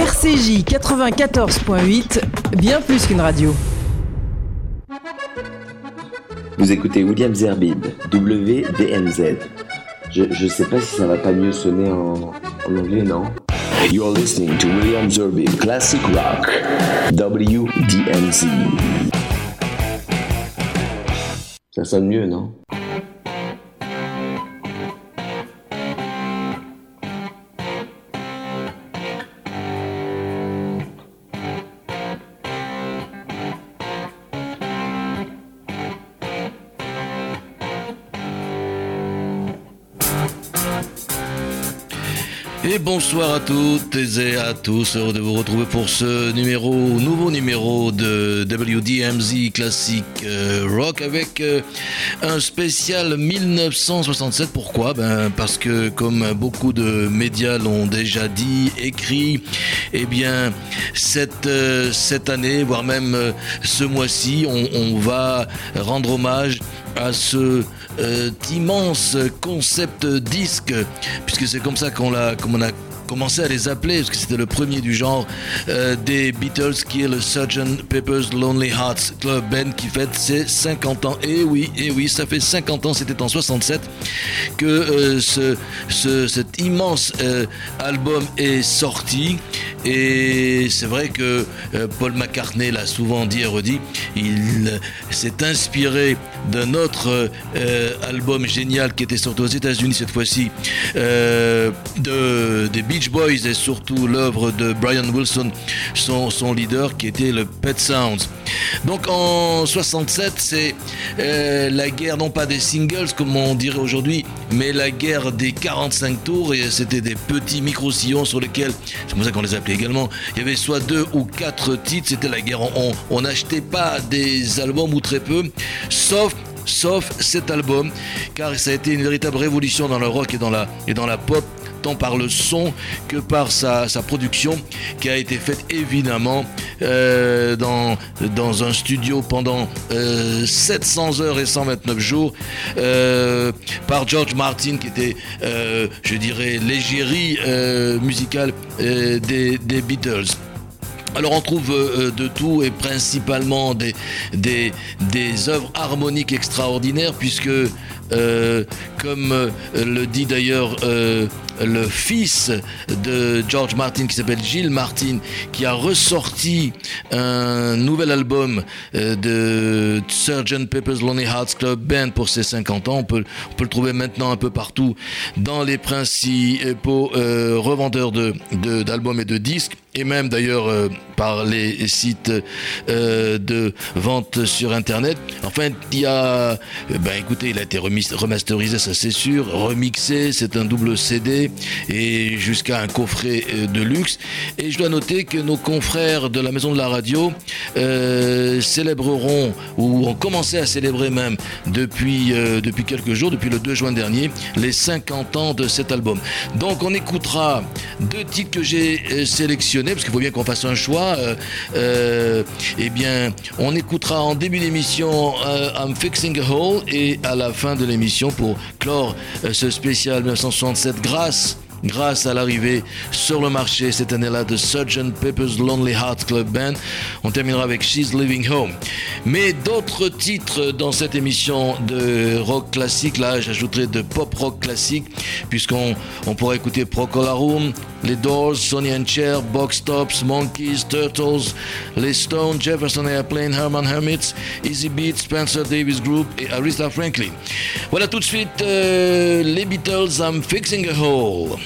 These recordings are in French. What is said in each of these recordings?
RCJ 94.8, bien plus qu'une radio. Vous écoutez William Zerbib, WDMZ. Je, je sais pas si ça va pas mieux sonner en, anglais, non? You're listening to William Zerbib, Classic Rock, WDMZ. Ça sonne mieux, non? Bonsoir à toutes et à tous, heureux de vous retrouver pour ce nouveau numéro de WDMZ Classic euh, Rock avec euh, un spécial 1967. Pourquoi? Ben Parce que comme beaucoup de médias l'ont déjà dit, écrit, eh bien cette, euh, année, voire même ce mois-ci, on va rendre hommage à ce euh, immense concept disque, puisque c'est comme ça qu'on l'a, comme on a commencé à les appeler, parce que c'était le premier du genre euh, des Beatles, qui est le Sgt. Pepper's Lonely Hearts Club Band, qui fête ses 50 ans. Et oui, et oui, ça fait 50 ans, c'était en 67, que euh, ce, ce- cet immense album est sorti. Et c'est vrai que Paul McCartney l'a souvent dit et redit, il s'est inspiré d'un autre euh, album génial qui était sorti aux États-Unis cette fois-ci, euh, de, des Beach Boys et surtout l'œuvre de Brian Wilson, son, son leader, qui était le Pet Sounds. Donc en 67, c'est euh, la guerre non pas des singles comme on dirait aujourd'hui, mais la guerre des 45 tours et c'était des petits micro-sillons sur lesquels, c'est comme ça qu'on les appelait également, il y avait soit deux ou quatre titres, c'était la guerre. On n'achetait pas des albums ou très peu, sauf sauf cet album, car ça a été une véritable révolution dans le rock et dans la, et dans la pop, tant par le son que par sa, sa production, qui a été faite évidemment euh, dans, dans un studio pendant euh, 700 heures et 129 jours, euh, par George Martin, qui était, euh, je dirais, l'égérie euh, musicale euh, des, des Beatles. Alors on trouve euh, de tout et principalement des, des, des œuvres harmoniques extraordinaires puisque euh, comme euh, le dit d'ailleurs euh, le fils de George Martin qui s'appelle Gilles Martin qui a ressorti un nouvel album de Sgt. Pepper's Lonely Hearts Club Band pour ses 50 ans. On peut, le trouver maintenant un peu partout dans les principaux revendeurs de, de- d'albums et de disques et même d'ailleurs par les sites de vente sur internet. Enfin, il y a, ben écoutez, il a été remis- remasterisé, ça c'est sûr, remixé, c'est un double CD et jusqu'à un coffret euh, de luxe. Et je dois noter que nos confrères de la maison de la radio euh, célébreront ou ont commencé à célébrer même depuis euh, depuis quelques jours, depuis le 2 juin dernier, les 50 ans de cet album. Donc on écoutera deux titres que j'ai sélectionnés parce qu'il faut bien qu'on fasse un choix. Eh bien, on écoutera en début d'émission I'm Fixing a Hole et à la fin de l'émission pour clore euh, ce spécial 1967 grâce grâce à l'arrivée sur le marché cette année-là de Sgt. Pepper's Lonely Hearts Club Band. On terminera avec She's Living Home. Mais d'autres titres dans cette émission de rock classique, là j'ajouterai de pop rock classique, puisqu'on on pourra écouter Procolarum, les Doors, Sonny and Cher, Box Tops, Monkeys, Turtles, les Stones, Jefferson Airplane, Herman Hermits, Easy Beat, Spencer Davis Group et Aretha Franklin. Voilà tout de suite euh, les Beatles, I'm Fixing a Hole.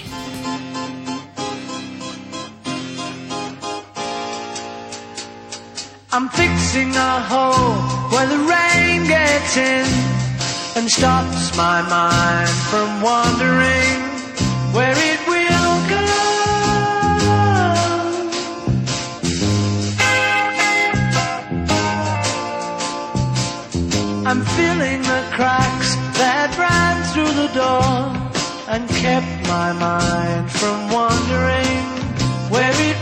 I'm fixing a hole where the rain gets in and stops my mind from wandering where it will go. I'm filling the cracks that ran through the door and kept my mind from wandering where it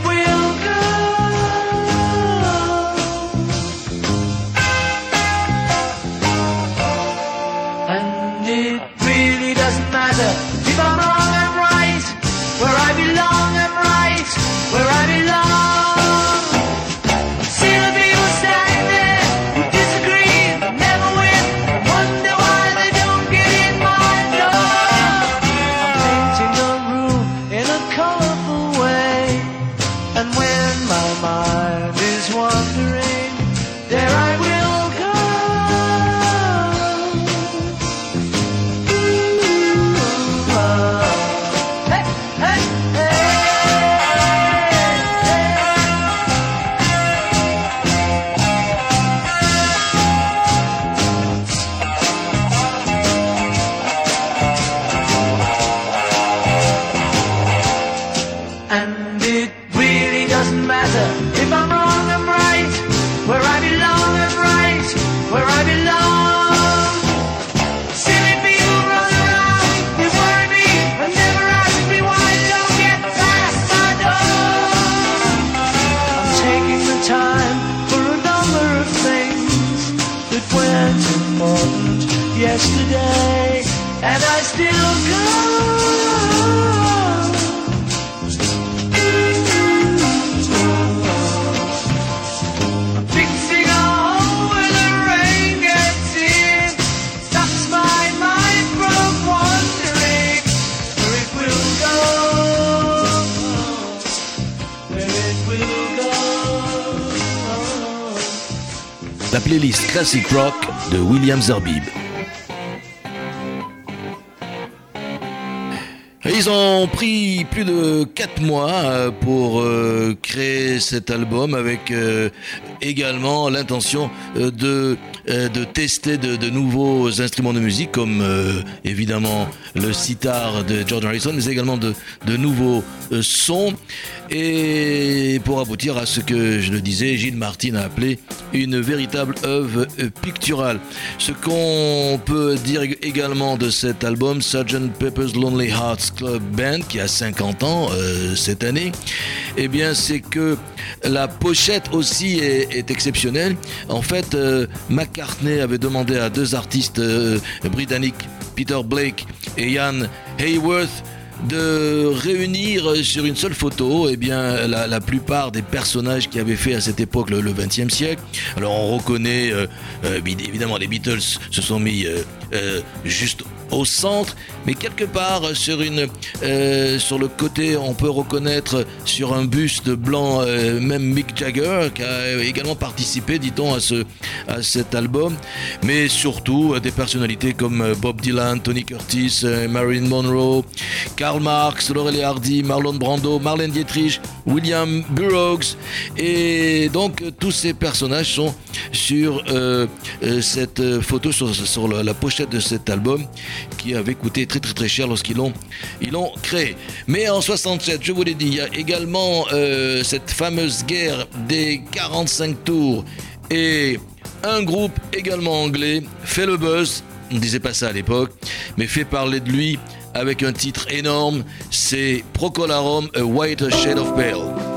Classic Rock de William Zerbib. Ils ont pris plus de 4 mois euh, pour euh, créer cet album avec euh, également l'intention de, tester de, nouveaux instruments de musique comme évidemment le sitar de George Harrison mais également de, de nouveaux sons et pour aboutir à ce que je le disais Gilles Martin a appelé une véritable œuvre picturale. Ce qu'on peut dire également de cet album, Sgt. Pepper's Lonely Hearts Club Band, qui a 50 ans euh, cette année, eh bien c'est que la pochette aussi est, est exceptionnelle. En fait, euh, McCartney avait demandé à deux artistes euh, britanniques, Peter Blake et Ian Hayworth, de réunir sur une seule photo eh la, plupart des personnages qui avaient fait à cette époque le XXe siècle. Alors on reconnaît, euh, euh, évidemment les Beatles se sont mis euh, juste au centre, mais quelque part euh, sur une euh, sur le côté, on peut reconnaître sur un buste blanc euh, même Mick Jagger qui a également participé, dit-on, à ce à cet album, mais surtout des personnalités comme Bob Dylan, Tony Curtis, Marilyn Monroe, Karl Marx, Laurel Hardy, Marlon Brando, Marlène Dietrich, William Burroughs, et donc tous ces personnages sont sur cette photo, sur, sur la, la pochette de cet album qui avait coûté très très très cher lorsqu'ils l'ont créé. Mais en 67, je vous l'ai dit, il y a également euh, cette fameuse guerre des 45 tours et un groupe également anglais fait le buzz, on ne disait pas ça à l'époque, mais fait parler de lui avec un titre énorme, c'est Procolarum, A White Shade of Pale.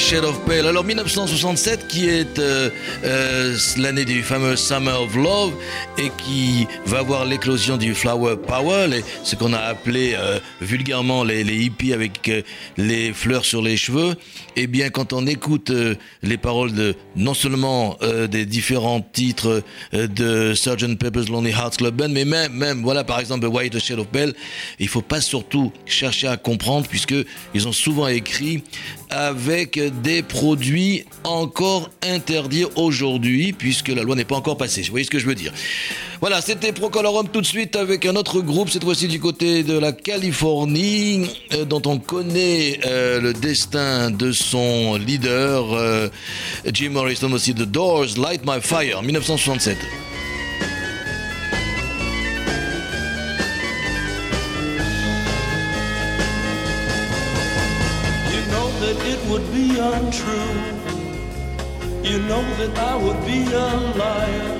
Shade of Pale. Alors 1967 qui est euh, euh, l'année du fameux Summer of Love et qui va voir l'éclosion du Flower Power, ce qu'on a appelé euh, vulgairement les, hippies avec les fleurs sur les cheveux. Eh bien quand on écoute euh, les paroles de non seulement euh, des différents titres euh, de Sgt Pepper's Lonely Hearts Club Band, mais même, voilà par exemple White Shade of Pale, il faut pas surtout chercher à comprendre puisque ils ont souvent écrit avec des produits encore interdits aujourd'hui puisque la loi n'est pas encore passée. Vous voyez ce que je veux dire? Voilà, c'était Procolorum tout de suite avec un autre groupe, cette fois-ci du côté de la Californie, euh, dont on connaît euh, le destin de son leader, euh, Jim Morrison aussi, The Doors, Light My Fire, 1967. You know that it would be untrue. You know that I would be a liar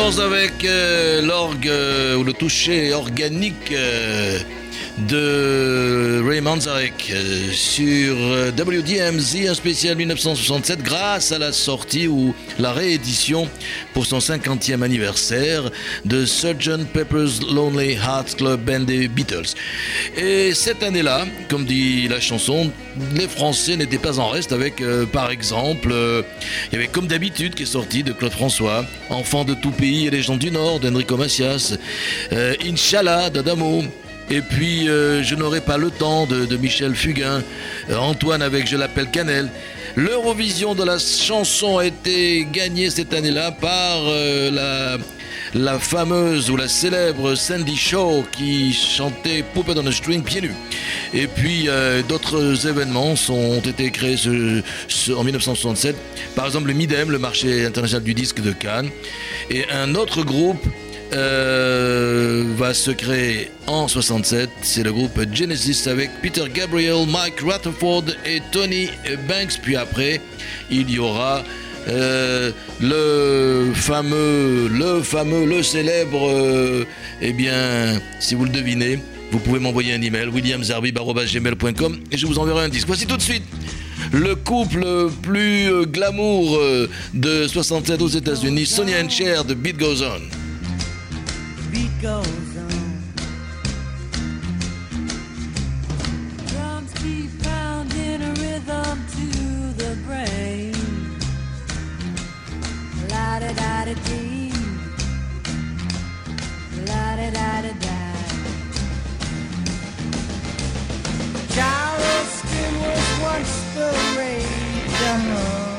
Avec euh, l'orgue euh, ou le toucher organique euh, de Ray Manzarek euh, sur euh, WDMZ, un spécial 1967, grâce à la sortie ou la réédition pour son 50e anniversaire de Sgt. Pepper's Lonely Hearts Club Band des Beatles. Et cette année-là, comme dit la chanson, les Français n'étaient pas en reste avec, euh, par exemple, il y avait comme d'habitude qui est sorti de Claude François, Enfant de tout pays et les gens du Nord d'Enrico Macias, Inch'Allah d'Adamo. Et puis, euh, je n'aurai pas le temps de, Michel Fugain, euh, Antoine avec Je l'appelle Canel. L'Eurovision de la chanson a été gagnée cette année-là par euh, la, fameuse ou la célèbre Sandy Shaw qui chantait Puppet on a String pieds nus. Et puis d'autres événements ont été créés en 1967. Par exemple le MIDEM, le marché international du disque de Cannes. Et un autre groupe euh, va se créer en 67. C'est le groupe Genesis avec Peter Gabriel, Mike Rutherford et Tony Banks. Puis après, il y aura euh, le fameux, le fameux, le célèbre. euh, eh bien, si vous le devinez, vous pouvez m'envoyer un email williamzarbib@gmail.com et je vous enverrai un disque. Voici tout de suite. Le couple plus glamour de 67 aux États-Unis, Sonia and Cher de Beat Goes On. Beat goes on. Drums keep pounding a rhythm to the brain. La da da da dee. La da da da da. Charleston was once the rage.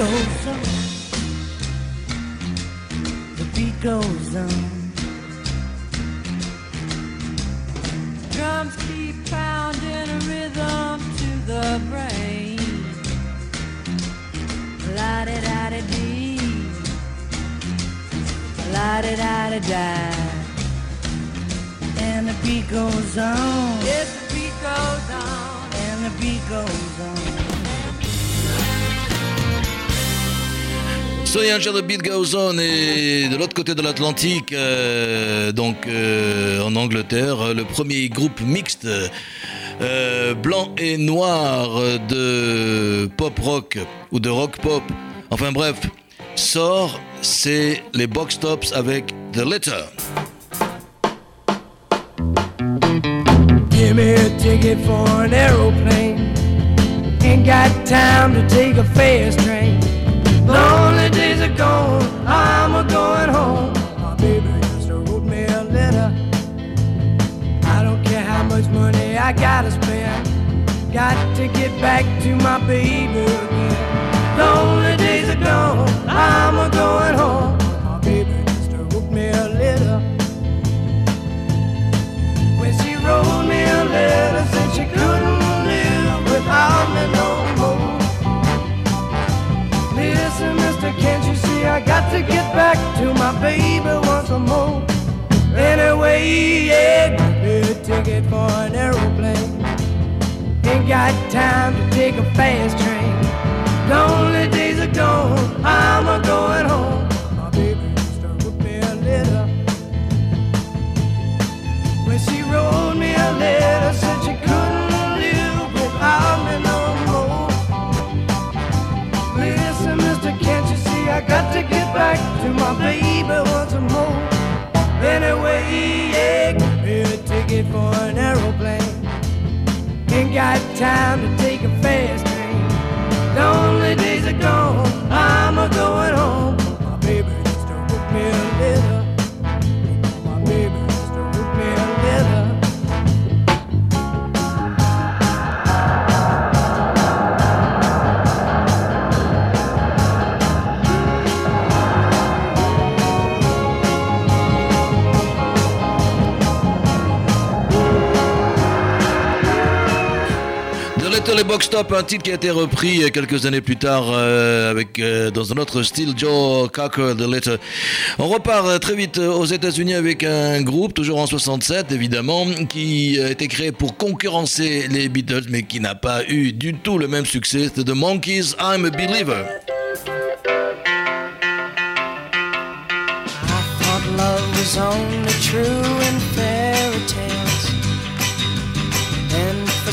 Goes on. The beat goes on. Drums keep pounding a rhythm to the brain. La da da da dee. La da da da da. And the beat goes on. Yes, the beat goes on. And the beat goes on. Sonia the Beat Goes On et de l'autre côté de l'Atlantique, euh, donc euh, en Angleterre, le premier groupe mixte euh, blanc et noir de pop rock ou de rock pop, enfin bref, sort, c'est les Box Tops avec The Letter. Give me a ticket for an aeroplane. Got time to take a fast train. Lonely days are gone, I'm a going home. My baby just wrote me a letter. I don't care how much money I gotta spend. Got to get back to my baby again. Lonely days are gone, I'm a going home. My baby just wrote me a letter. When she wrote me a letter, said she couldn't to get back to my baby once more? Anyway, yeah, me a ticket for an aeroplane. Ain't got time to take a fast train. Lonely days are gone, I'm a for an aeroplane. Ain't got time to take a fast Little Box Stop, un titre qui a été repris euh, quelques années plus tard euh, avec euh, dans un autre style, Joe Cocker, The Little. On repart très vite aux États-Unis avec un groupe, toujours en 67 évidemment, qui a été créé pour concurrencer les Beatles, mais qui n'a pas eu du tout le même succès. C'est The Monkeys, I'm a Believer.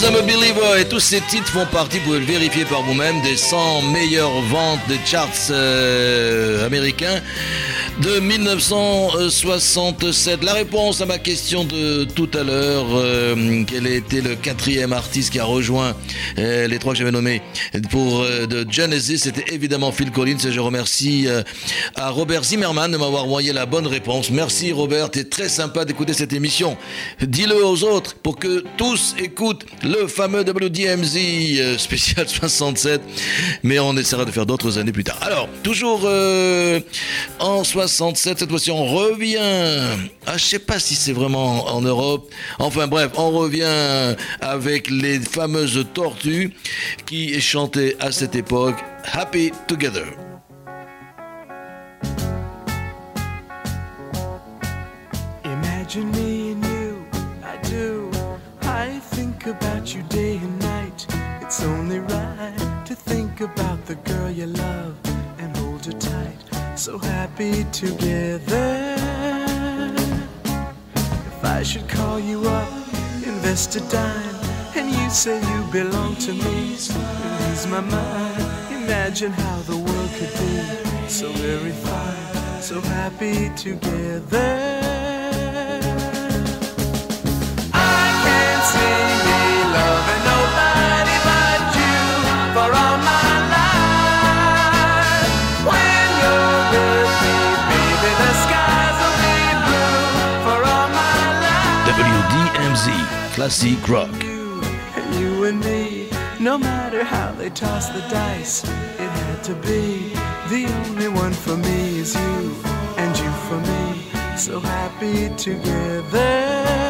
Monkeys, I'm Believer. Et tous ces titres font partie, vous pouvez le vérifier par vous-même, des 100 meilleures ventes des charts euh, américains de 1967. La réponse à ma question de tout à l'heure, euh, quel été le quatrième artiste qui a rejoint euh, les trois que j'avais nommés pour euh, de Genesis, c'était évidemment Phil Collins et je remercie à Robert Zimmerman de m'avoir envoyé la bonne réponse. Merci Robert, t'es très sympa d'écouter cette émission. Dis-le aux autres pour que tous écoutent le fameux WDMZ spécial 67, mais on essaiera de faire d'autres années plus tard. Alors, toujours en 67, cette fois-ci on revient. Ah, je sais pas si c'est vraiment en Europe. Enfin bref, on revient avec les fameuses tortues qui chantaient à cette époque Happy Together. Imagine me and you, I do. I think about you day and night. It's only right to think about the girl you love So happy together. If I should call you up, invest a dime, and you say you belong to me, and ease my mind. Imagine how the world could be so very fine, so happy together. I can't see Classic Rock. You you and me, no matter how they toss the dice, it had to be. The only one for me is you, and you for me, so happy together.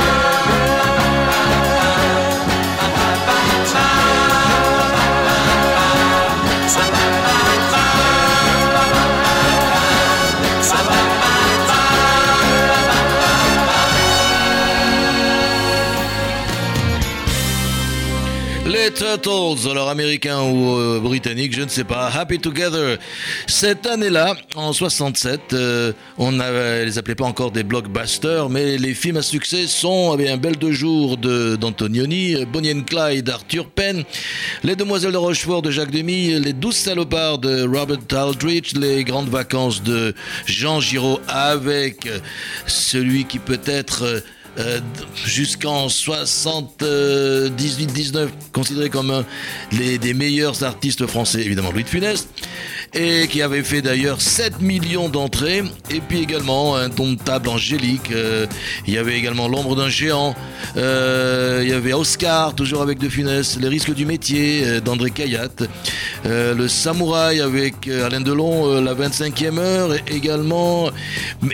Turtles, alors américains ou euh, britanniques, je ne sais pas. Happy Together. Cette année-là, en 67, euh, on ne les appelait pas encore des blockbusters, mais les films à succès sont eh bien, Belle de jour de d'Antonioni, Bonnie and Clyde d'Arthur Penn, Les Demoiselles de Rochefort de Jacques Demy, Les Douze Salopards de Robert Aldrich, Les Grandes Vacances de Jean Giraud avec celui qui peut être... euh, jusqu'en 78-19, considéré comme un des meilleurs artistes français, évidemment Louis de Funès, et qui avait fait d'ailleurs 7 millions d'entrées, et puis également un ton de table angélique, euh, il y avait également L'ombre d'un géant, euh, il y avait Oscar, toujours avec De Funès, Les risques du métier d'André euh, Le samouraï avec Alain Delon, La 25e heure, également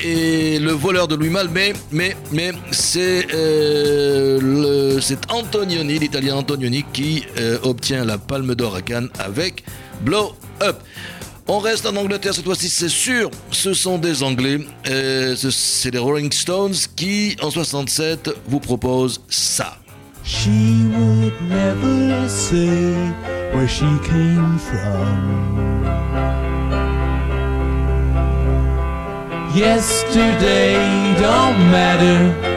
et Le voleur de Louis Mal, mais, mais, mais c'est euh, c'est Antonioni, l'italien Antonioni, qui euh, obtient la Palme d'Or à Cannes avec Blow Up. On reste en Angleterre cette fois-ci, c'est sûr. Ce sont des Anglais. Euh, ce- c'est les Rolling Stones qui, en 67, vous proposent ça. She would never say where she came from. Yesterday don't matter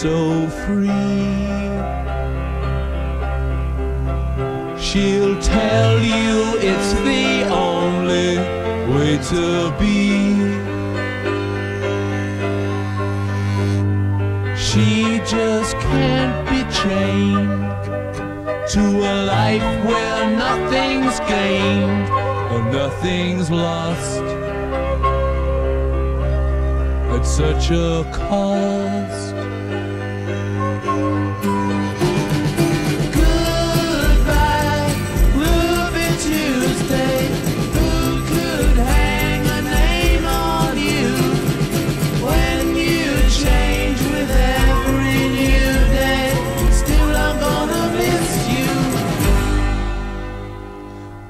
So free. She'll tell you it's the only way to be. She just can't be chained to a life where nothing's gained and nothing's lost at such a cost.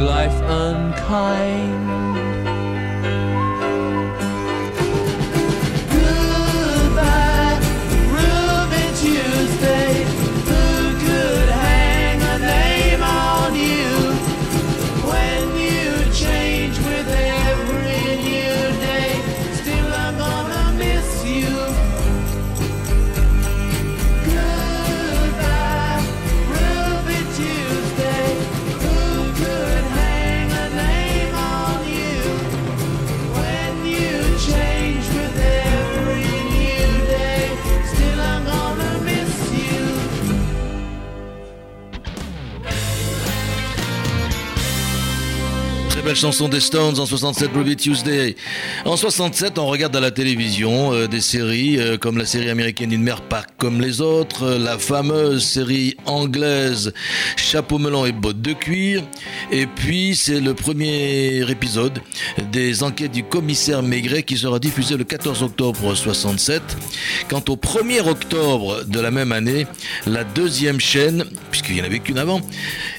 Life unkind. Chanson des Stones en 67 Ruby Tuesday. En 67, on regarde à la télévision euh, des séries euh, comme la série américaine Une mère pas comme les autres, euh, la fameuse série anglaise Chapeau melon et bottes de cuir. Et puis, c'est le premier épisode des enquêtes du commissaire Maigret qui sera diffusé le 14 octobre 67. Quant au 1er octobre de la même année, la deuxième chaîne, puisqu'il n'y en avait qu'une avant,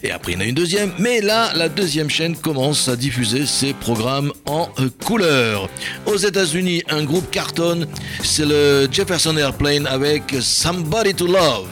et après il y en a une deuxième, mais là, la deuxième chaîne commence à diffuser ses programmes en euh, couleur. Aux États-Unis, un groupe cartonne, c'est le Jefferson Airplane avec Somebody to Love.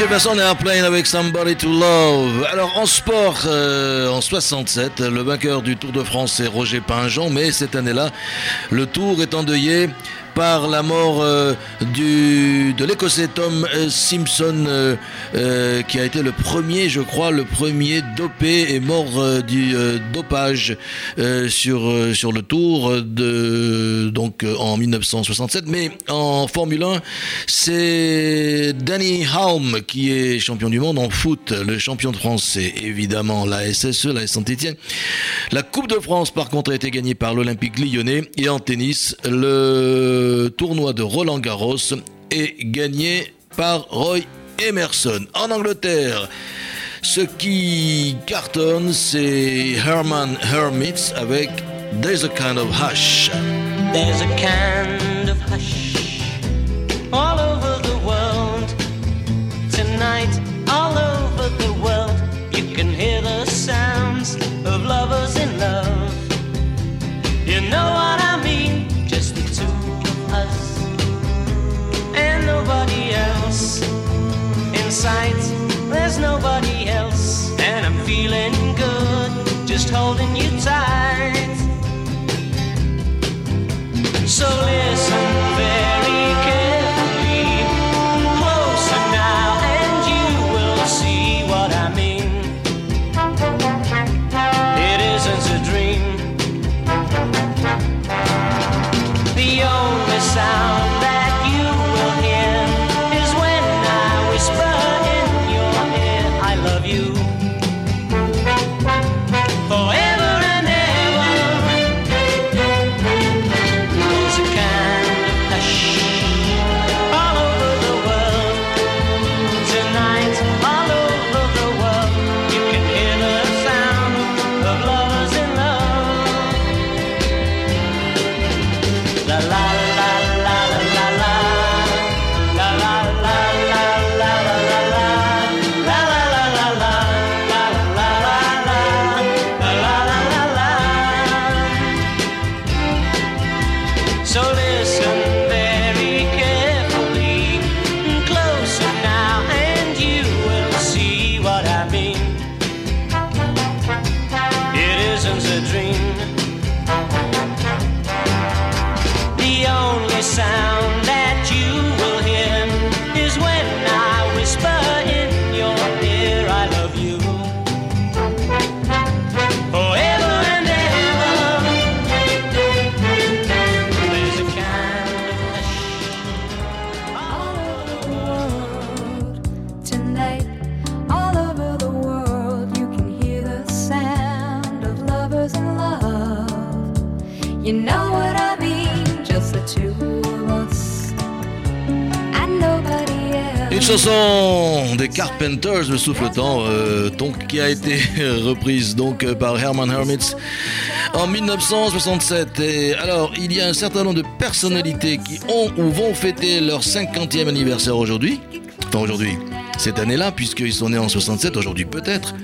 Jefferson Airplane avec Somebody to Love. Alors en sport, euh, en 67, le vainqueur du Tour de France c'est Roger Pingeon, mais cette année-là, le Tour est endeuillé par la mort euh, du, de l'Écossais Tom euh, Simpson, euh, qui a été le premier, je crois, le premier dopé et mort du dopage sur, sur le Tour de, donc en 1967. Mais en Formule 1, c'est Danny Halm qui est champion du monde en foot. Le champion de France, c'est évidemment la SSE, la Saint-Etienne. La Coupe de France, par contre, a été gagnée par l'Olympique lyonnais. Et en tennis, le tournoi de Roland Garros est gagné par Roy Emerson. En Angleterre, ce qui cartonne, c'est Herman Hermits avec There's a Kind of Hush. There's a kind of hush Sight, there's nobody else, and I'm feeling good just holding you tight. So listen chanson des Carpenters, le souffletant, euh, qui a été reprise donc euh, par Herman Hermits en 1967. Et alors, il y a un certain nombre de personnalités qui ont ou vont fêter leur 50e anniversaire aujourd'hui. Enfin aujourd'hui, cette année-là, puisqu'ils sont nés en 67, aujourd'hui peut-être.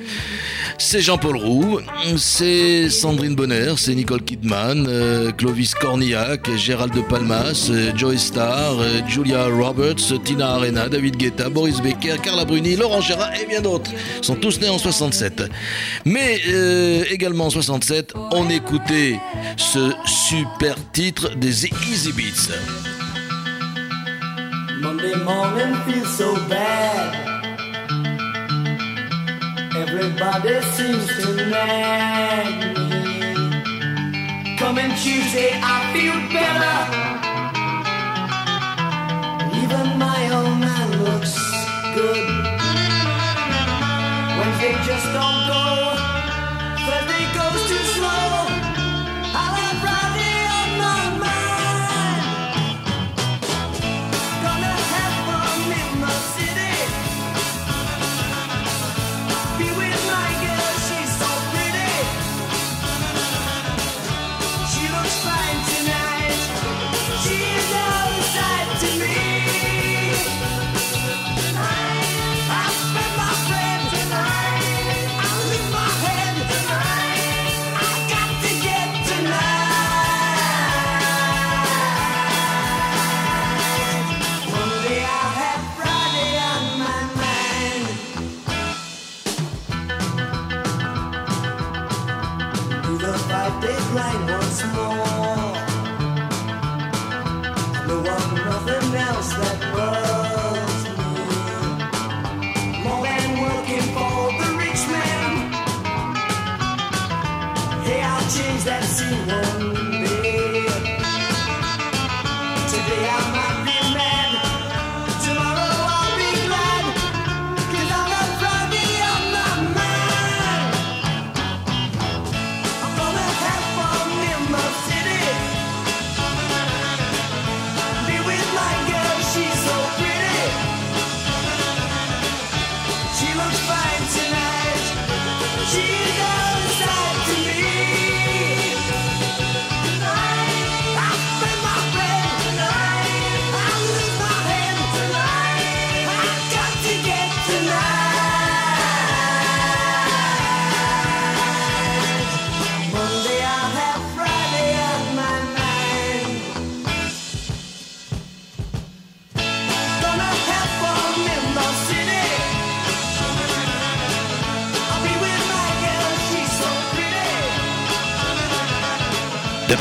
C'est Jean-Paul Roux, c'est Sandrine Bonner, c'est Nicole Kidman, euh, Clovis Cornillac, Gérald de Palmas, euh, Joey Starr, euh, Julia Roberts, Tina Arena, David Guetta, Boris Becker, Carla Bruni, Laurent Gérard et bien d'autres. Sont tous nés en 67. Mais également en 67, on écoutait ce super titre des Easy Beats. Everybody seems to nag me. Coming Tuesday, I feel better. Even my old man looks good. Wednesday just don't go.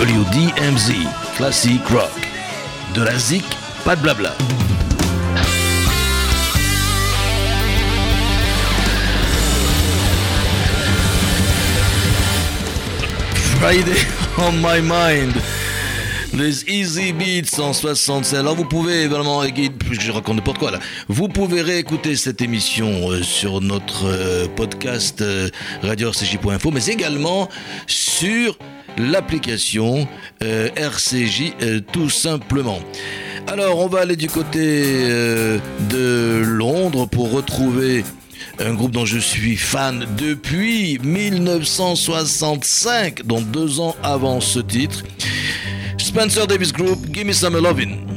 WDMZ, Classic Rock. De la zik, pas de blabla. Friday on my mind. Les Easy Beats en 67. Alors vous pouvez vraiment, je raconte n'importe quoi là. Vous pouvez réécouter cette émission euh, sur notre euh, podcast euh, radio-rcj.info, mais également sur l'application euh, RCJ euh, tout simplement. Alors on va aller du côté euh, de Londres pour retrouver un groupe dont je suis fan depuis 1965, donc deux ans avant ce titre. Spencer Davis Group, Give Me Some Lovin'.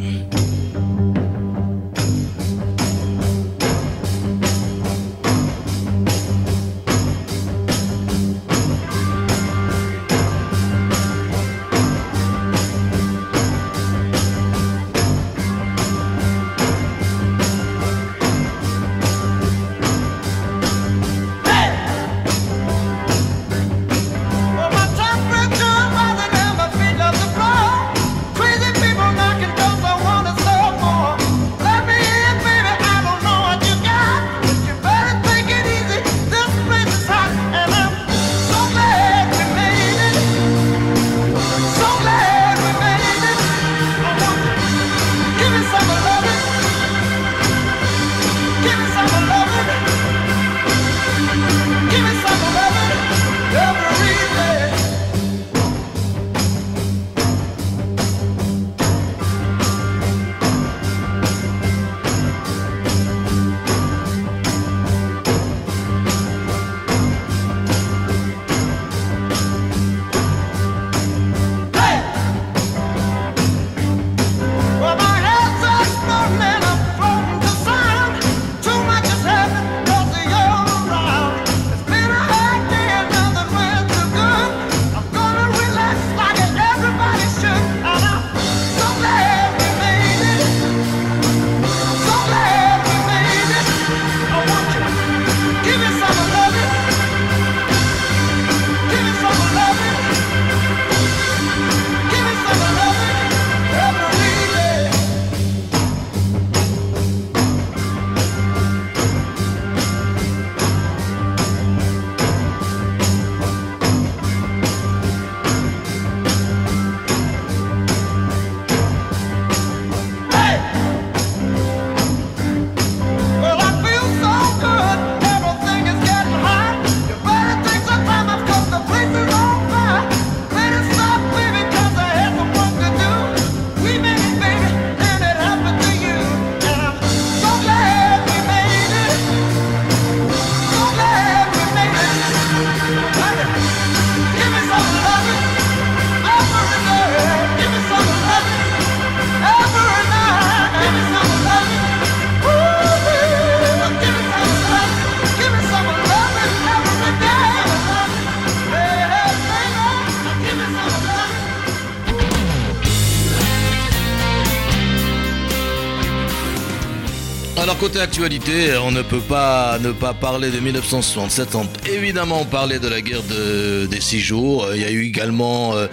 Côté actualité, on ne peut pas ne pas parler de 1967 sans évidemment parler de la guerre de- des six jours. Il y a eu également euh,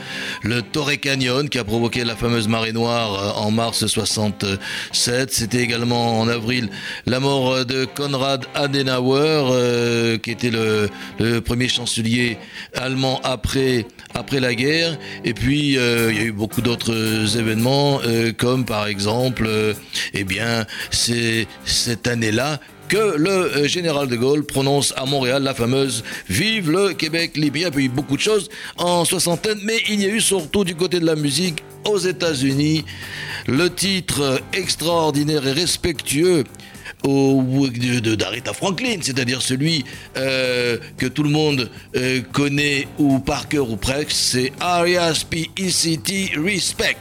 le Torrey Canyon qui a provoqué la fameuse marée noire euh, en mars 67. C'était également en avril la mort de Konrad Adenauer euh, qui était le, premier chancelier allemand après la guerre. Et puis euh, il y a eu beaucoup d'autres événements euh, comme par exemple euh, eh bien cette année-là que le euh, général de Gaulle prononce à Montréal la fameuse Vive le Québec libre. Il y a eu beaucoup de choses en soixantaine, mais il y a eu surtout du côté de la musique aux États-Unis le titre extraordinaire et respectueux de- d'Aretha Franklin, c'est-à-dire celui euh, que tout le monde euh, connaît ou par cœur ou presque, c'est R.E.S.P.E.C.T. Respect.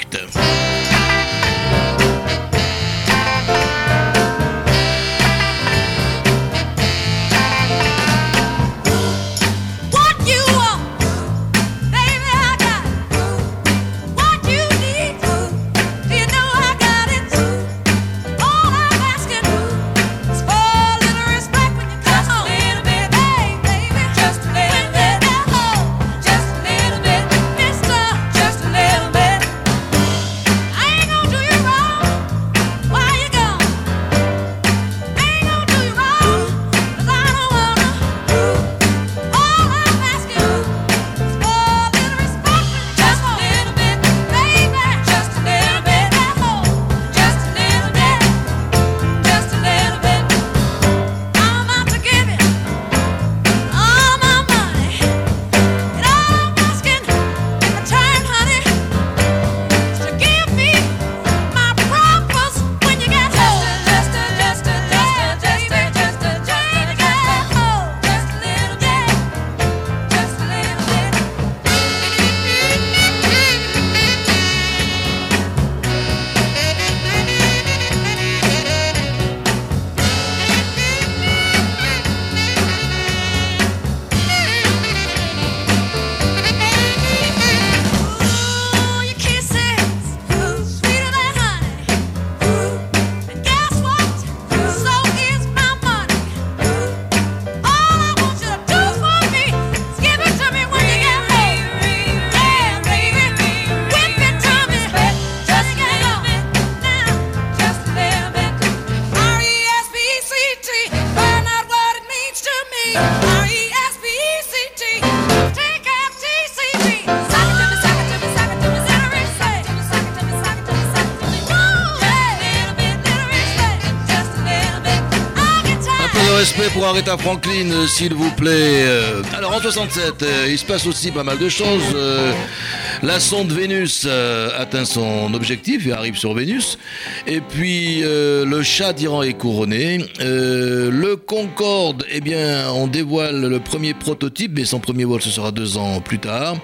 Pour Aretha Franklin, euh, s'il vous plaît. Euh, Alors en 67, euh, il se passe aussi pas mal de choses. La sonde Vénus atteint son objectif et arrive sur Vénus. Et puis le chat d'Iran est couronné. Le Concorde, eh bien, on dévoile le premier prototype, mais son premier vol ce sera deux ans plus tard.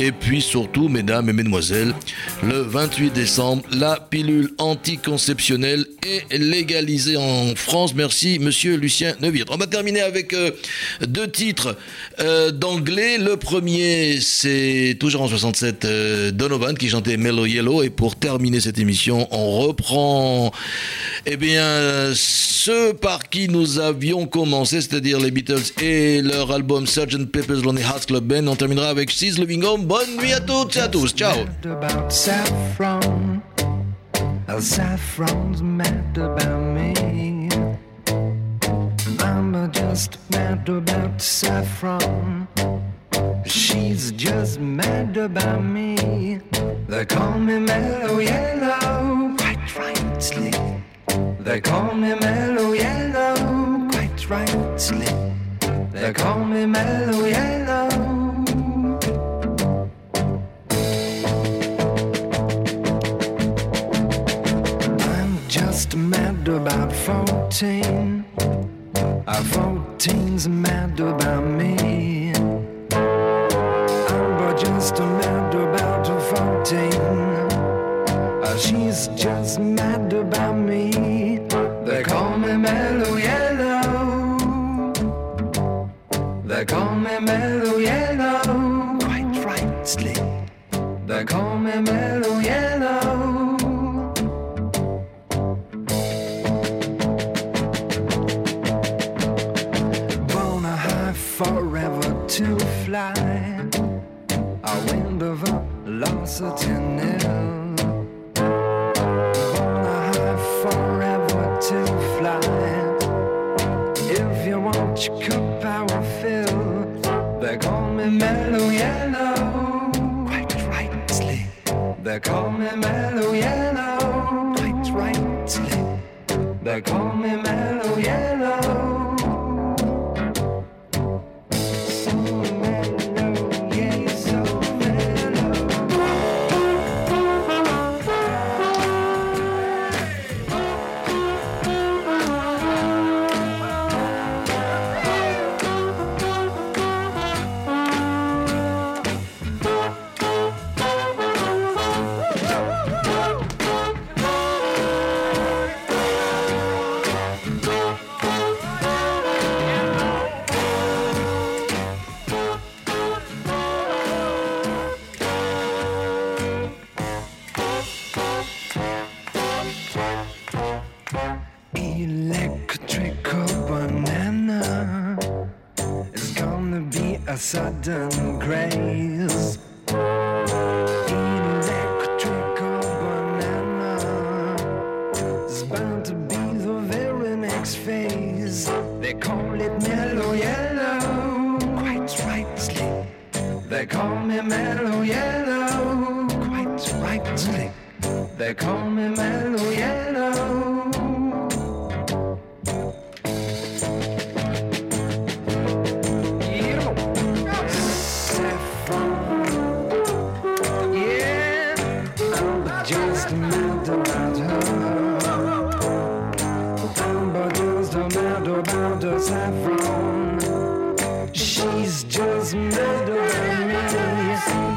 Et puis surtout, mesdames et mesdemoiselles, le 28 décembre, la pilule anticonceptionnelle est légalisée en France. Merci, monsieur Lucien Neuwirth. On va terminer avec euh, deux titres euh, d'anglais. Le premier, c'est toujours en 67, euh, Donovan qui chantait Mellow Yellow. Et pour terminer cette émission, on reprend, eh bien, ce par qui nous avions commencé, c'est-à-dire les Beatles et leur album Sgt. Pepper's Lonely Hearts Club Band. On terminera avec She's Living Home. Nuit à toutes et à tous. Ciao. about saffron. Saffron's mad about me. I'm just mad about saffron. She's just mad about me. They call me mellow yellow, quite rightly. They call me mellow yellow, quite rightly. They call me mellow yellow. Mad about 14. Uh, 14's mad about me. I'm just mad about 14. Uh, she's just mad about me. They call me Mellow Yellow. They call me Mellow Yellow. Quite rightly. They call me Mellow Yellow. to fly. a wind of velocity nil. Born a forever to fly. If you want your cup, I will fill. They call me mellow yellow. Quite rightly. They call me. A saffron. She's just mad about me.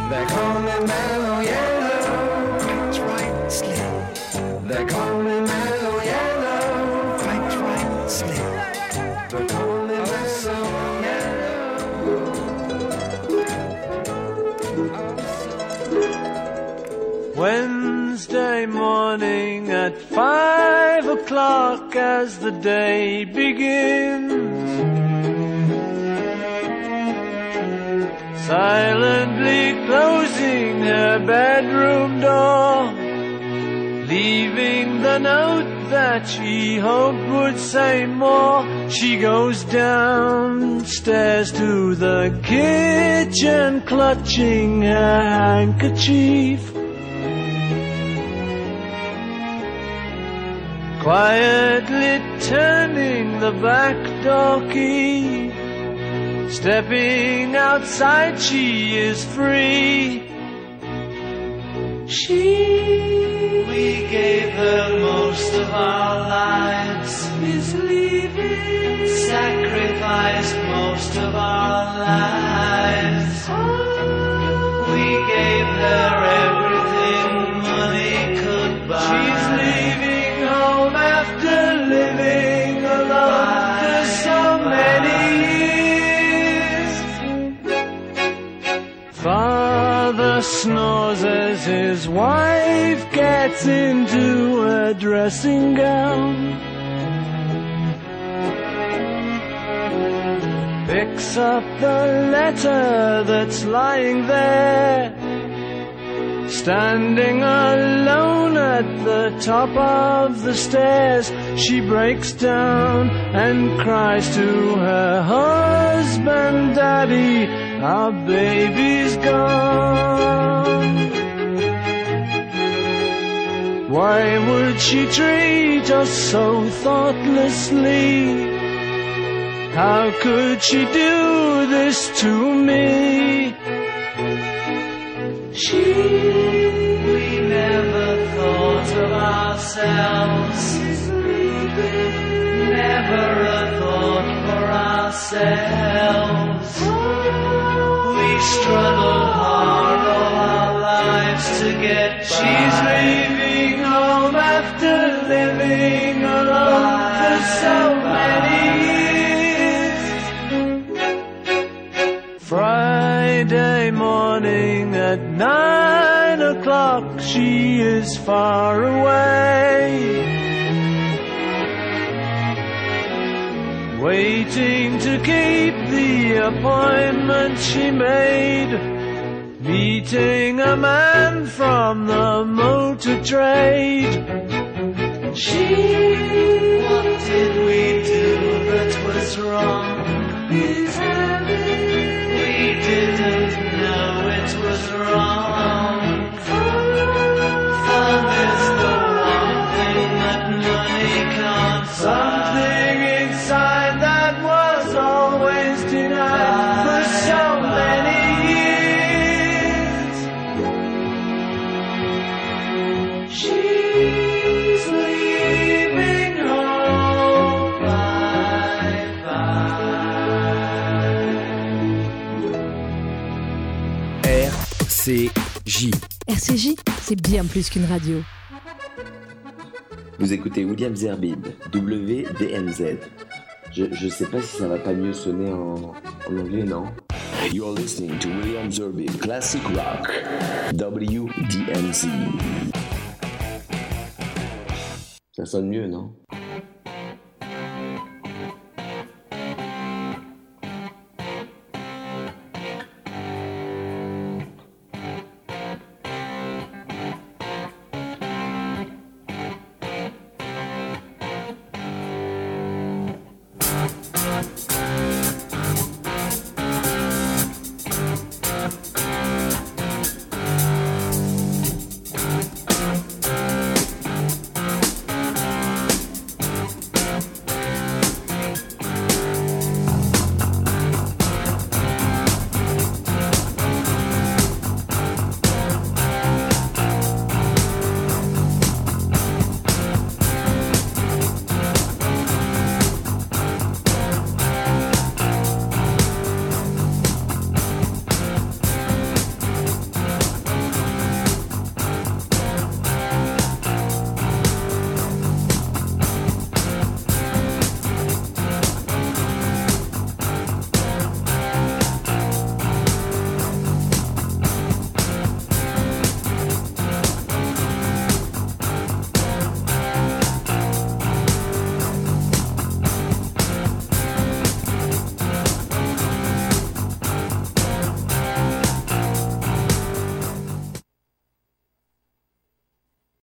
They call me mellow yellow, quite rightly. They call me mellow yellow, quite rightly. They call me mellow Wednesday morning at five o'clock as the day begins. Silently closing her bedroom door, leaving the note that she hoped would say more. She goes downstairs to the kitchen, clutching her handkerchief. Quietly turning the back door key. Stepping outside, she is free. She, we gave her most of our lives, is leaving. Sacrificed most of our lives. Oh. We gave her everything money could buy. She's leaving snores as his wife gets into a dressing gown. Picks up the letter that's lying there. Standing alone at the top of the stairs, she breaks down and cries to her husband, Daddy, our baby's gone. Why would she treat us so thoughtlessly? How could she do this to me? She, we never thought of ourselves. Never a thought for ourselves. We struggled hard all our lives to get by. She's leaving home after living alone for so many years. Friday morning at nine o'clock, she is far away. Waiting to keep the appointment she made. Meeting a man from the motor trade. She, what did we do that was wrong? We didn't know it was wrong. C'est bien plus qu'une radio. Vous écoutez William Zerbib, WDMZ. Je, je sais pas si ça va pas mieux sonner en, en anglais, non? You're listening to William Zerbib, Classic Rock, WDMZ. Ça sonne mieux, non?